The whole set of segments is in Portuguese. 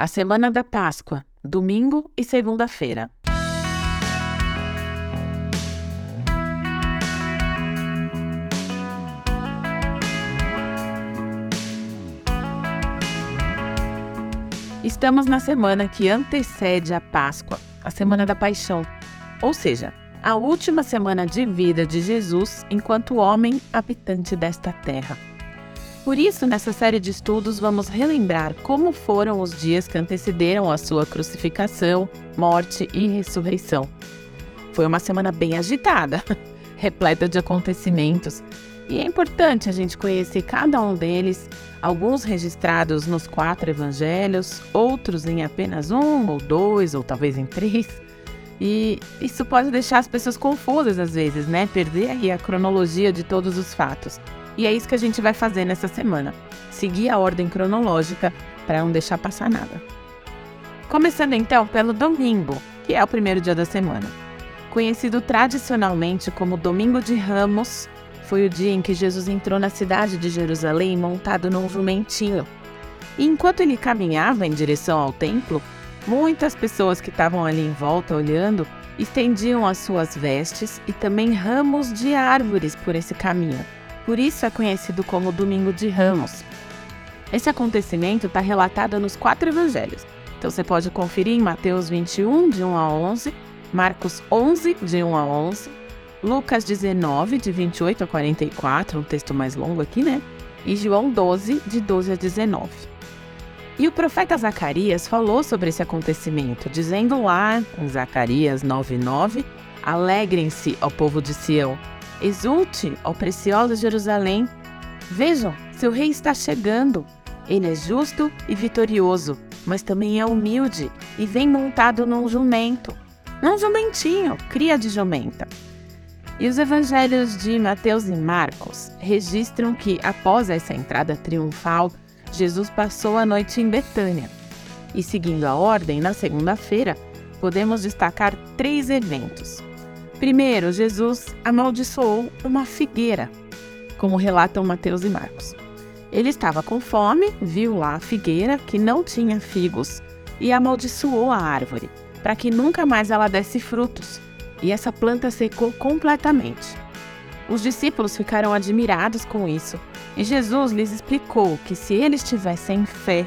a semana da Páscoa, domingo e segunda-feira. Estamos na semana que antecede a Páscoa, a semana da paixão, ou seja, a última semana de vida de Jesus enquanto homem habitante desta terra. Por isso, nessa série de estudos, vamos relembrar como foram os dias que antecederam a sua crucificação, morte e ressurreição. Foi uma semana bem agitada, repleta de acontecimentos, e é importante a gente conhecer cada um deles, alguns registrados nos quatro evangelhos, outros em apenas um ou dois, ou talvez em três. E isso pode deixar as pessoas confusas às vezes, né? Perder aí a cronologia de todos os fatos. E é isso que a gente vai fazer nessa semana. Seguir a ordem cronológica para não deixar passar nada. Começando então pelo domingo, que é o primeiro dia da semana. Conhecido tradicionalmente como Domingo de Ramos, foi o dia em que Jesus entrou na cidade de Jerusalém montado num jumentinho. E enquanto ele caminhava em direção ao templo, muitas pessoas que estavam ali em volta olhando estendiam as suas vestes e também ramos de árvores por esse caminho. Por isso é conhecido como Domingo de Ramos. Esse acontecimento está relatado nos quatro evangelhos. Então você pode conferir em Mateus 21, de 1 a 11, Marcos 11, de 1 a 11, Lucas 19, de 28 a 44, um texto mais longo aqui, né? E João 12, de 12 a 19. E o profeta Zacarias falou sobre esse acontecimento, dizendo lá em Zacarias 9:9, Alegrem-se, ó povo de Sião, Exulte, ó preciosa Jerusalém. Vejam, seu rei está chegando. Ele é justo e vitorioso, mas também é humilde e vem montado num jumento. Num jumentinho, cria de jumenta. E os evangelhos de Mateus e Marcos registram que, após essa entrada triunfal, Jesus passou a noite em Betânia. E seguindo a ordem, na segunda-feira, podemos destacar três eventos. Primeiro, Jesus amaldiçoou uma figueira, como relatam Mateus e Marcos. Ele estava com fome, viu lá a figueira que não tinha figos e amaldiçoou a árvore, para que nunca mais ela desse frutos. E essa planta secou completamente. Os discípulos ficaram admirados com isso, e Jesus lhes explicou que se eles tivessem fé,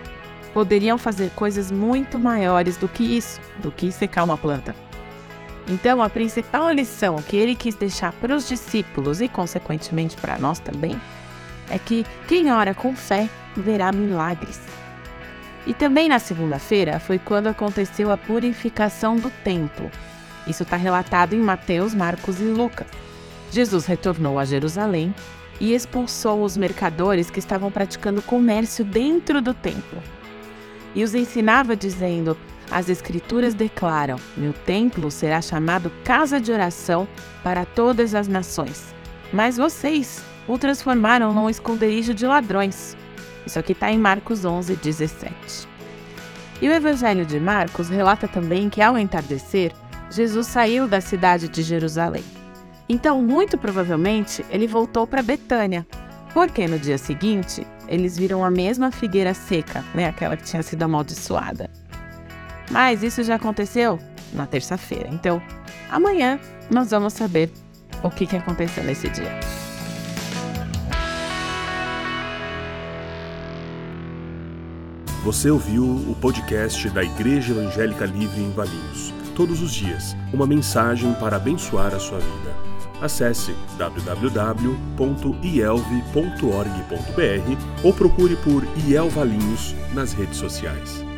poderiam fazer coisas muito maiores do que isso, do que secar uma planta. Então, a principal lição que ele quis deixar para os discípulos e, consequentemente, para nós também, é que quem ora com fé verá milagres. E também na segunda-feira foi quando aconteceu a purificação do templo. Isso está relatado em Mateus, Marcos e Lucas. Jesus retornou a Jerusalém e expulsou os mercadores que estavam praticando comércio dentro do templo. E os ensinava dizendo: as Escrituras declaram: Meu templo será chamado casa de oração para todas as nações. Mas vocês o transformaram num esconderijo de ladrões. Isso aqui está em Marcos 11, 17. E o Evangelho de Marcos relata também que, ao entardecer, Jesus saiu da cidade de Jerusalém. Então, muito provavelmente, ele voltou para Betânia, porque no dia seguinte eles viram a mesma figueira seca, né, aquela que tinha sido amaldiçoada. Mas isso já aconteceu na terça-feira. Então, amanhã nós vamos saber o que, que aconteceu nesse dia. Você ouviu o podcast da Igreja Evangélica Livre em Valinhos. Todos os dias, uma mensagem para abençoar a sua vida. Acesse www.ielve.org.br ou procure por IEL Valinhos nas redes sociais.